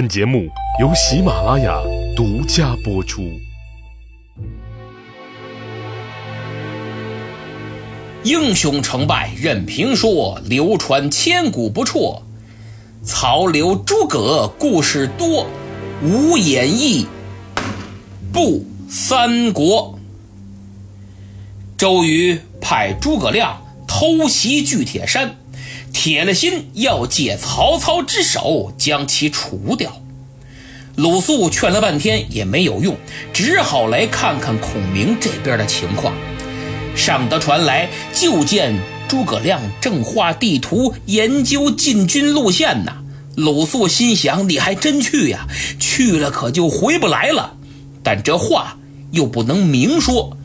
本节目由喜马拉雅独家播出。英雄成败任评说，流传千古不辍。曹刘诸葛故事多，无演义不三国。周瑜派诸葛亮偷袭巨铁山，铁了心要借曹操之手将其除掉。鲁肃劝了半天也没有用，只好来看看孔明这边的情况。上得船来，就见诸葛亮正画地图，研究进军路线呢。鲁肃心想：你还真去呀？去了可就回不来了。但这话又不能明说，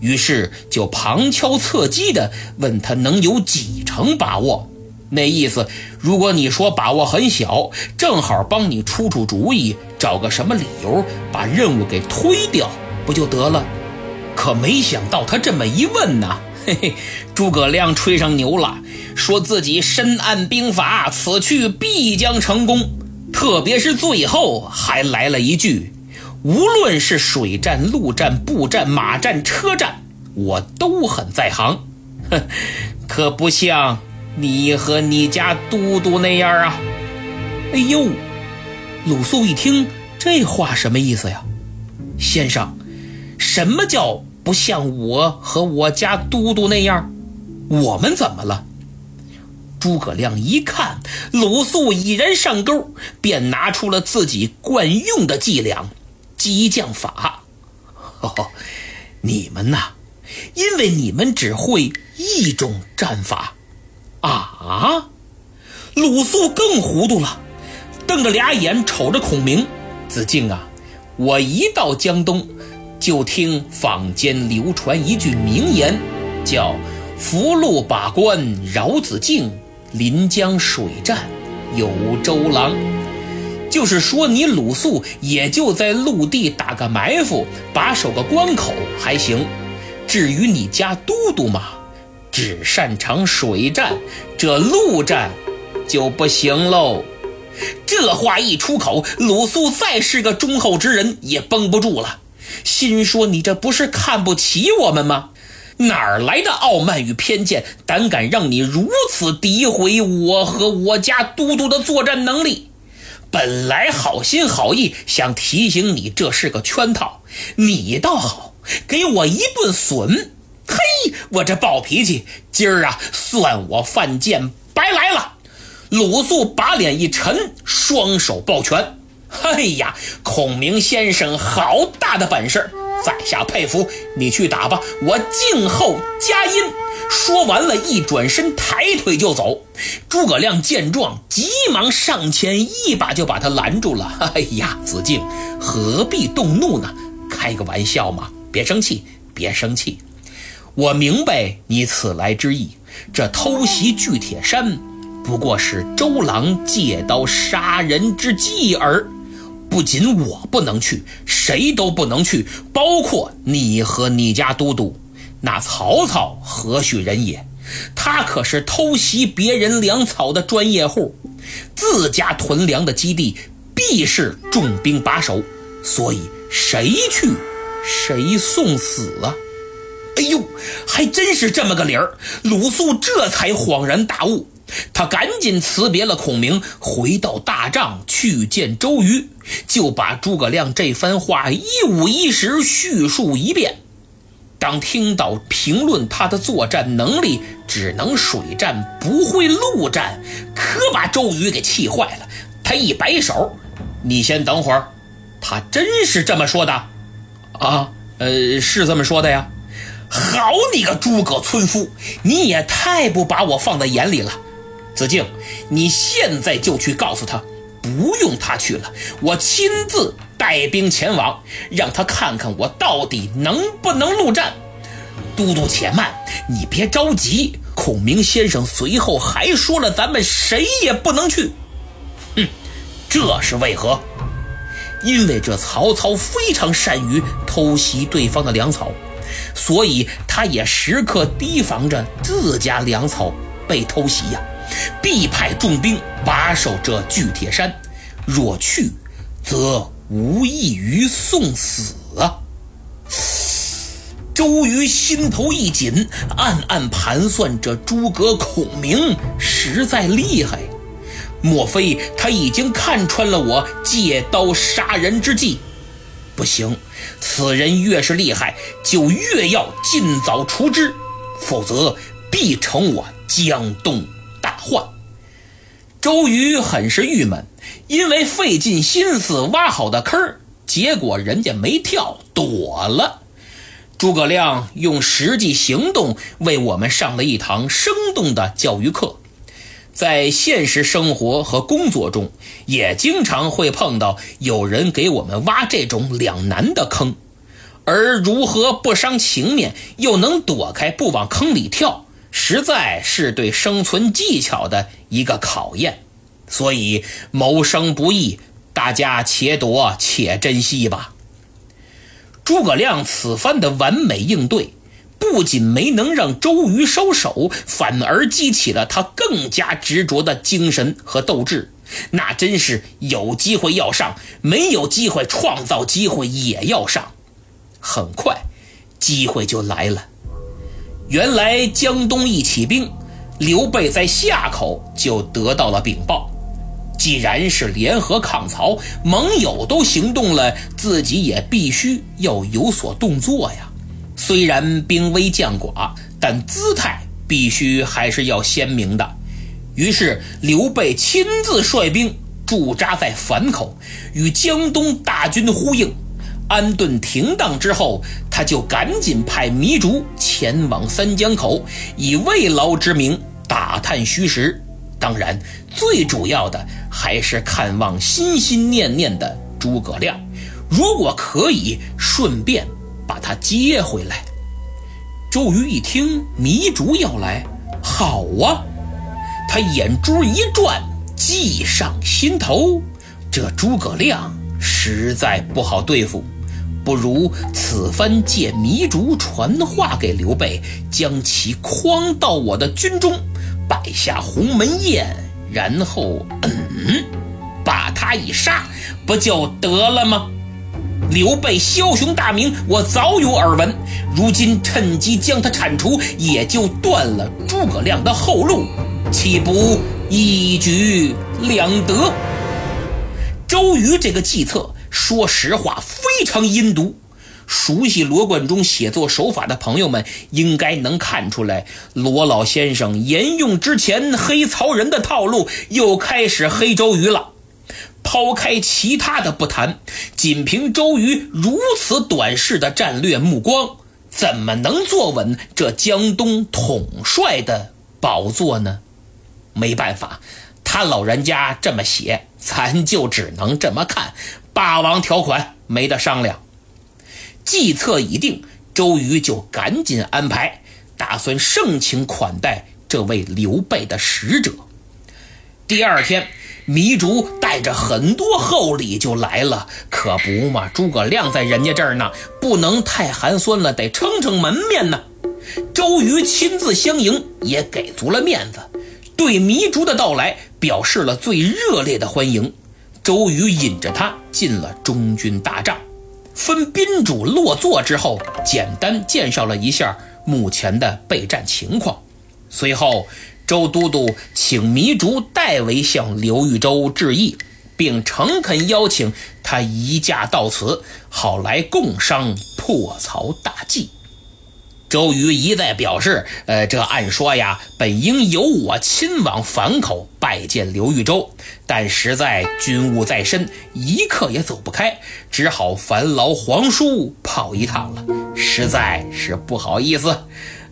于是就旁敲侧击的问他能有几成把握。那意思，如果你说把握很小，正好帮你出出主意，找个什么理由把任务给推掉，不就得了？可没想到他这么一问呢，嘿嘿，诸葛亮吹上牛了，说自己深谙兵法，此去必将成功。特别是最后还来了一句：“无论是水战、陆战、步战、马战、车战，我都很在行。”哼，可不像。你和你家都督那样啊？哎呦，鲁肃一听这话什么意思呀？先生，什么叫不像我和我家都督那样？我们怎么了？诸葛亮一看鲁肃已然上钩，便拿出了自己惯用的伎俩——激将法。你们呐，因为你们只会一种战法。啊！鲁肃更糊涂了，瞪着俩眼瞅着孔明。子敬啊，我一到江东，就听坊间流传一句名言，叫“福禄把关饶子敬，临江水战有周郎”，就是说你鲁肃也就在陆地打个埋伏，把守个关口还行。至于你家都督嘛。只擅长水战，这陆战就不行喽。这话一出口，鲁肃再是个忠厚之人也绷不住了，心说：“你这不是看不起我们吗？哪儿来的傲慢与偏见，胆敢让你如此诋毁我和我家都督的作战能力？本来好心好意想提醒你，这是个圈套，你倒好，给我一顿损。”嘿，我这暴脾气，今儿啊，算我犯贱白来了。鲁肃把脸一沉，双手抱拳。哎呀，孔明先生好大的本事，在下佩服。你去打吧，我静候佳音。说完了，一转身，抬腿就走。诸葛亮见状，急忙上前，一把就把他拦住了。哎呀，子敬，何必动怒呢？开个玩笑嘛，别生气，别生气。我明白你此来之意，这偷袭巨铁山，不过是周郎借刀杀人之计耳。不仅我不能去，谁都不能去，包括你和你家都督。那曹操何许人也？他可是偷袭别人粮草的专业户，自家屯粮的基地必是重兵把守，所以谁去，谁送死啊！哎呦，还真是这么个理儿！鲁肃这才恍然大悟，他赶紧辞别了孔明，回到大帐去见周瑜，就把诸葛亮这番话一五一十叙述一遍。当听到评论他的作战能力只能水战不会陆战，可把周瑜给气坏了。他一摆手：“你先等会儿。”他真是这么说的？啊，呃，是这么说的呀。好你个诸葛村夫，你也太不把我放在眼里了。子敬，你现在就去告诉他，不用他去了，我亲自带兵前往，让他看看我到底能不能陆战。都督且慢，你别着急。孔明先生随后还说了，咱们谁也不能去。哼，这是为何？因为这曹操非常善于偷袭对方的粮草。所以，他也时刻提防着自家粮草被偷袭呀，必派重兵把守这巨铁山。若去则无异于送死啊！周瑜心头一紧，暗暗盘算：着诸葛孔明实在厉害，莫非他已经看穿了我借刀杀人之计？不行，此人越是厉害，就越要尽早除之，否则必成我江东大患。周瑜很是郁闷，因为费尽心思挖好的坑结果人家没跳，躲了。诸葛亮用实际行动为我们上了一堂生动的教育课。在现实生活和工作中，也经常会碰到有人给我们挖这种两难的坑，而如何不伤情面，又能躲开不往坑里跳，实在是对生存技巧的一个考验。所以谋生不易，大家且躲且珍惜吧。诸葛亮此番的完美应对，不仅没能让周瑜收手，反而激起了他更加执着的精神和斗志。那真是有机会要上，没有机会创造机会也要上。很快，机会就来了。原来江东一起兵，刘备在夏口就得到了禀报。既然是联合抗曹，盟友都行动了，自己也必须要有所动作呀。虽然兵微将寡，但姿态必须还是要鲜明的。于是刘备亲自率兵驻扎在樊口，与江东大军呼应。安顿停当之后，他就赶紧派糜竺前往三江口，以慰劳之名打探虚实。当然，最主要的还是看望心心念念的诸葛亮。如果可以，顺便把他接回来。周瑜一听糜竺要来，好啊！他眼珠一转，计上心头。这诸葛亮实在不好对付，不如此番借糜竺传话给刘备，将其诓到我的军中。摆下鸿门宴，然后嗯，把他一杀，不就得了吗？刘备枭雄大名，我早有耳闻。如今趁机将他铲除，也就断了诸葛亮的后路，岂不一举两得？周瑜这个计策，说实话非常阴毒。熟悉罗贯中写作手法的朋友们，应该能看出来，罗老先生沿用之前黑曹仁的套路，又开始黑周瑜了。抛开其他的不谈，仅凭周瑜如此短视的战略目光，怎么能坐稳这江东统帅的宝座呢？没办法，他老人家这么写，咱就只能这么看。霸王条款没得商量。计策已定，周瑜就赶紧安排，打算盛情款待这位刘备的使者。第二天，糜竺带着很多厚礼就来了，可不嘛，诸葛亮在人家这儿呢，不能太寒酸了，得撑撑门面呢。周瑜亲自相迎，也给足了面子，对糜竺的到来表示了最热烈的欢迎。周瑜引着他进了中军大帐。分宾主落座之后，简单介绍了一下目前的备战情况。随后，周都督请糜竺代为向刘豫州致意，并诚恳邀请他移驾到此，好来共商破曹大计。周瑜一再表示：“呃，这按说呀，本应由我亲往樊口拜见刘豫州，但实在军务在身，一刻也走不开，只好烦劳皇叔跑一趟了，实在是不好意思。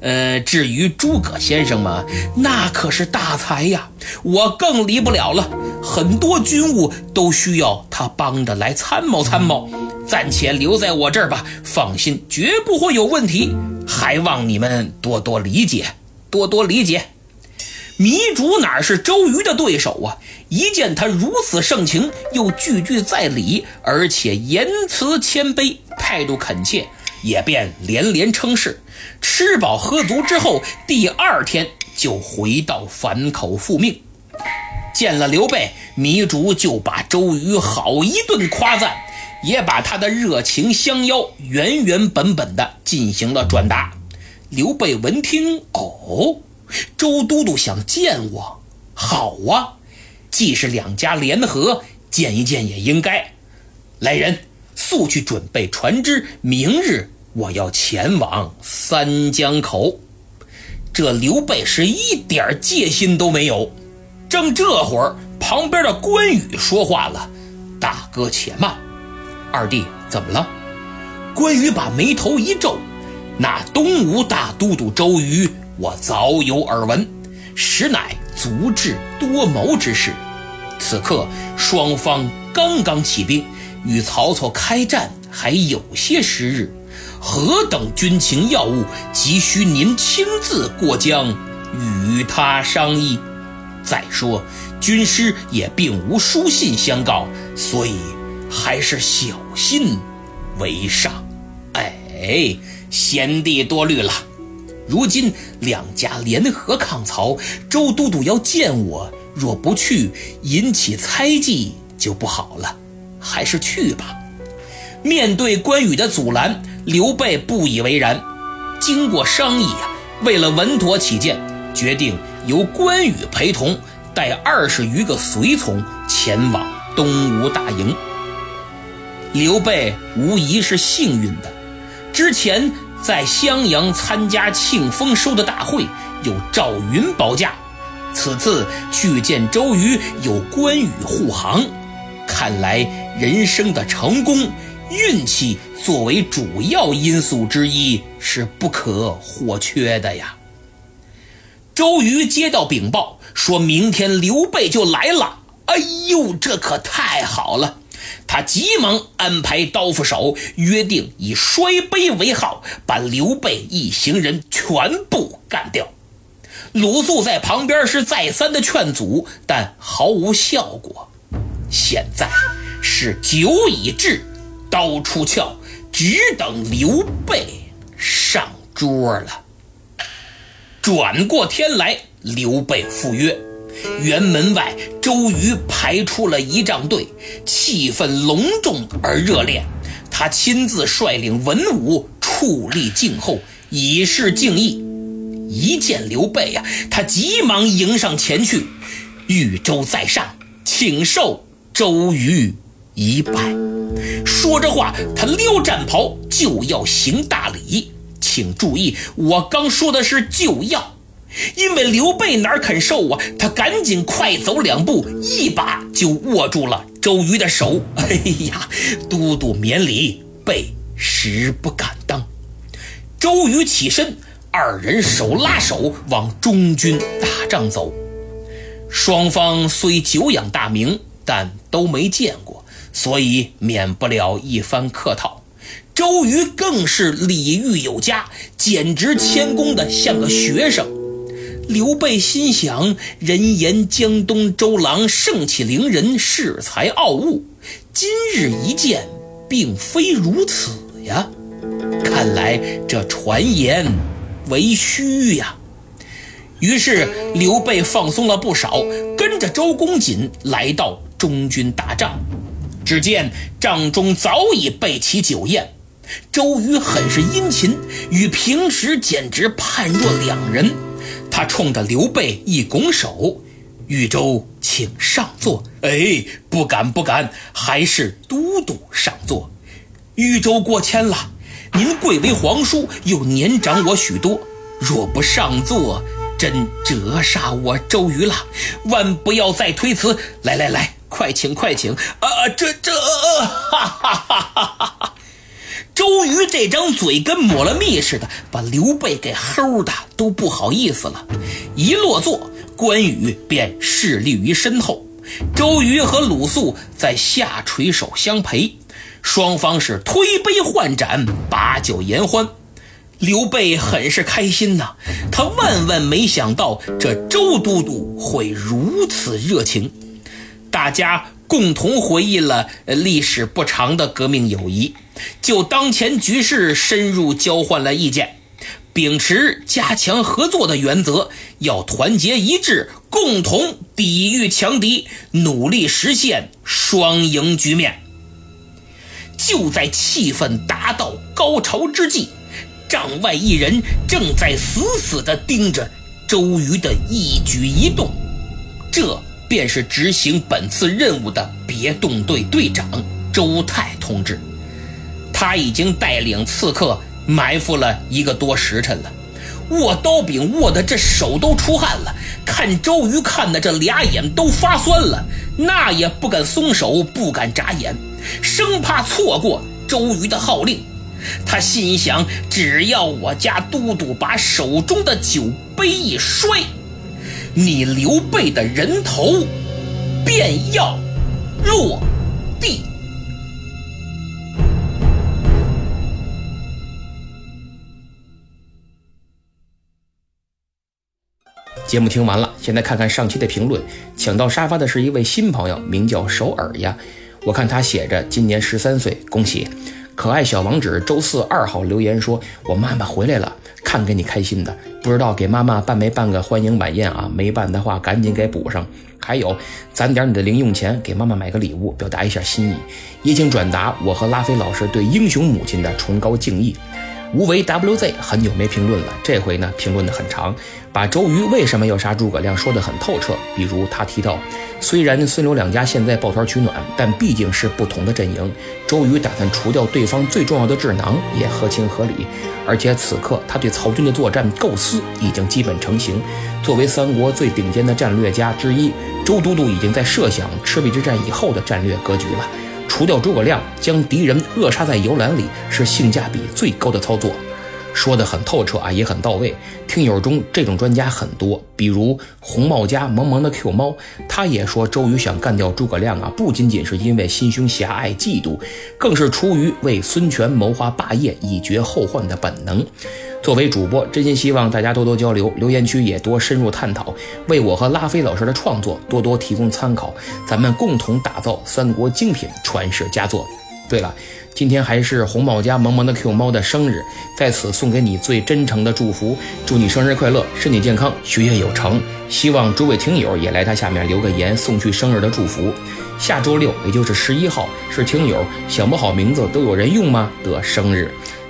呃，至于诸葛先生嘛，那可是大才呀，我更离不了了，很多军务都需要他帮着来参谋参谋。”暂且留在我这儿吧，放心，绝不会有问题。还望你们多多理解，多多理解。糜竺哪是周瑜的对手啊？一见他如此盛情，又句句在理，而且言辞谦卑，态度恳切，也便连连称是。吃饱喝足之后，第二天就回到樊口复命。见了刘备，糜竺就把周瑜好一顿夸赞，也把他的热情相邀原原本本的进行了转达。刘备闻听，哦，周都督想见我，好啊，既是两家联合，见一见也应该。来人，速去准备船只，明日我要前往三江口。这刘备是一点戒心都没有。正这会儿，旁边的关羽说话了：“大哥且慢，二弟怎么了？”关羽把眉头一皱。那东吴大都督周瑜，我早有耳闻，实乃足智多谋之士。此刻双方刚刚起兵，与曹操开战还有些时日，何等军情要务，急需您亲自过江与他商议。再说军师也并无书信相告，所以还是小心为上。哎。贤弟多虑了，如今两家联合抗曹，周都督要见我，若不去，引起猜忌就不好了，还是去吧。面对关羽的阻拦，刘备不以为然。经过商议啊，为了稳妥起见，决定由关羽陪同，带二十余个随从前往东吴大营。刘备无疑是幸运的。之前在襄阳参加庆丰收的大会，有赵云保驾；此次去见周瑜，有关羽护航。看来人生的成功，运气作为主要因素之一是不可或缺的呀。周瑜接到禀报，说明天刘备就来了。哎呦，这可太好了！他急忙安排刀斧手，约定以摔杯为号，把刘备一行人全部干掉。鲁肃在旁边是再三的劝阻，但毫无效果。现在是酒已至，刀出鞘，只等刘备上桌了。转过天来，刘备赴约。辕门外，周瑜排出了仪仗队，气氛隆重而热烈。他亲自率领文武矗立静候，以示敬意。一见刘备呀，他急忙迎上前去：“豫州在上，请受周瑜一拜。”说着话，他撩战袍就要行大礼。请注意，我刚说的是就要。因为刘备哪肯受啊？他赶紧快走两步，一把就握住了周瑜的手。哎呀，都督免礼，备实不敢当。周瑜起身，二人手拉手往中军大帐走。双方虽久仰大名，但都没见过，所以免不了一番客套。周瑜更是礼遇有加，简直谦恭的像个学生。刘备心想：人言江东周郎盛气凌人，恃才傲物。今日一见，并非如此呀！看来这传言为虚呀。于是刘备放松了不少，跟着周公瑾来到中军大帐。只见帐中早已备齐酒宴，周瑜很是殷勤，与平时简直判若两人。他冲着刘备一拱手：“豫州，请上座。”哎，不敢不敢，还是都督上座。豫州过谦了，您贵为皇叔，又年长我许多，若不上座，真折煞我周瑜了。万不要再推辞，来来来，快请快请。啊，这这，哈哈哈哈哈哈！周瑜这张嘴跟抹了蜜似的，把刘备给齁的都不好意思了。一落座，关羽便侍立于身后，周瑜和鲁肃在下垂手相陪，双方是推杯换盏，把酒言欢。刘备很是开心呐，他万万没想到这周都督会如此热情。大家共同回忆了历史不长的革命友谊。就当前局势深入交换了意见，秉持加强合作的原则，要团结一致，共同抵御强敌，努力实现双赢局面。就在气氛达到高潮之际，帐外一人正在死死地盯着周瑜的一举一动，这便是执行本次任务的别动队队长周泰同志。他已经带领刺客埋伏了一个多时辰了，握刀柄握的这手都出汗了，看周瑜看的这俩眼都发酸了，那也不敢松手，不敢眨眼，生怕错过周瑜的号令。他心想：只要我家都督把手中的酒杯一摔，你刘备的人头便要落地。节目听完了，现在看看上期的评论。抢到沙发的是一位新朋友，名叫首尔呀。我看他写着今年十三岁，恭喜！可爱小王子周四二号留言说：“我妈妈回来了，看给你开心的。不知道给妈妈办没办个欢迎晚宴啊？没办的话，赶紧给补上。还有，攒点你的零用钱，给妈妈买个礼物，表达一下心意。也请转达我和拉菲老师对英雄母亲的崇高敬意。”无为 WZ 很久没评论了，这回呢评论的很长，把周瑜为什么要杀诸葛亮说得很透彻。比如他提到，虽然孙刘两家现在抱团取暖，但毕竟是不同的阵营。周瑜打算除掉对方最重要的智囊，也合情合理。而且此刻他对曹军的作战构思已经基本成型。作为三国最顶尖的战略家之一，周都督已经在设想赤壁之战以后的战略格局了。除掉诸葛亮，将敌人扼杀在摇篮里，是性价比最高的操作。说得很透彻啊，也很到位。听友中这种专家很多，比如红帽家萌萌的 Q 猫，他也说周瑜想干掉诸葛亮啊，不仅仅是因为心胸狭隘、嫉妒，更是出于为孙权谋划霸业、以绝后患的本能。作为主播，真心希望大家多多交流，留言区也多深入探讨，为我和拉菲老师的创作多多提供参考，咱们共同打造三国精品传世佳作。对了。今天还是红帽家萌萌的 Q 猫的生日，在此送给你最真诚的祝福，祝你生日快乐，身体健康，学业有成。希望诸位听友也来他下面留个言，送去生日的祝福。下周六，也就是十一号，是听友想不好名字都有人用吗的生日。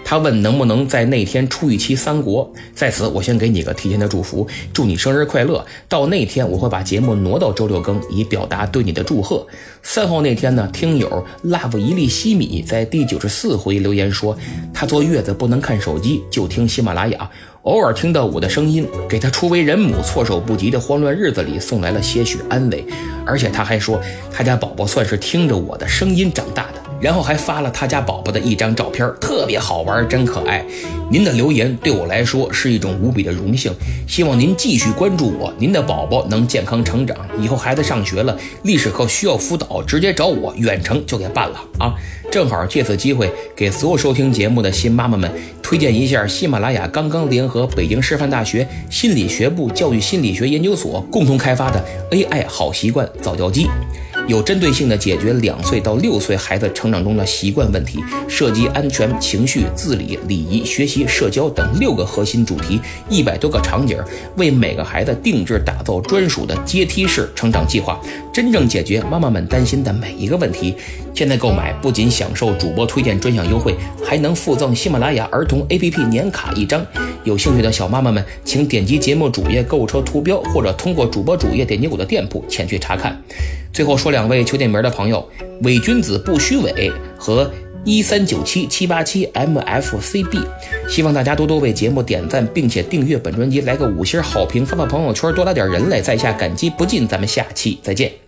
他问能不能在那天出一期三国，在此我先给你个提前的祝福，祝你生日快乐。到那天我会把节目挪到周六更，以表达对你的祝贺。三号那天呢，听友 love 一粒西米在第九十四回留言说，他坐月子不能看手机，就听喜马拉雅，偶尔听到我的声音，给他初为人母措手不及的慌乱日子里送来了些许安慰。而且他还说，他家宝宝算是听着我的声音长大的。然后还发了他家宝宝的一张照片，特别好玩，真可爱。您的留言对我来说是一种无比的荣幸，希望您继续关注我，您的宝宝能健康成长。以后孩子上学了，历史课需要辅导，直接找我，远程就给办了啊！正好借此机会给所有收听节目的新妈妈们推荐一下喜马拉雅刚刚联合北京师范大学心理学部教育心理学研究所共同开发的 AI 好习惯早教机。有针对性的解决两岁到六岁孩子成长中的习惯问题，涉及安全、情绪、自理、礼仪、学习、社交等六个核心主题，一百多个场景，为每个孩子定制打造专属的阶梯式成长计划，真正解决妈妈们担心的每一个问题。现在购买不仅享受主播推荐专享优惠，还能附赠喜马拉雅儿童 APP 年卡一张。有兴趣的小妈妈们，请点击节目主页购物车图标，或者通过主播主页点击我的店铺前去查看。最后说两位求点名的朋友：伪君子不虚伪和一三九七七八七 MFCB。希望大家多多为节目点赞，并且订阅本专辑，来个五星好评，发发朋友圈，多来点人来，在下感激不尽。咱们下期再见。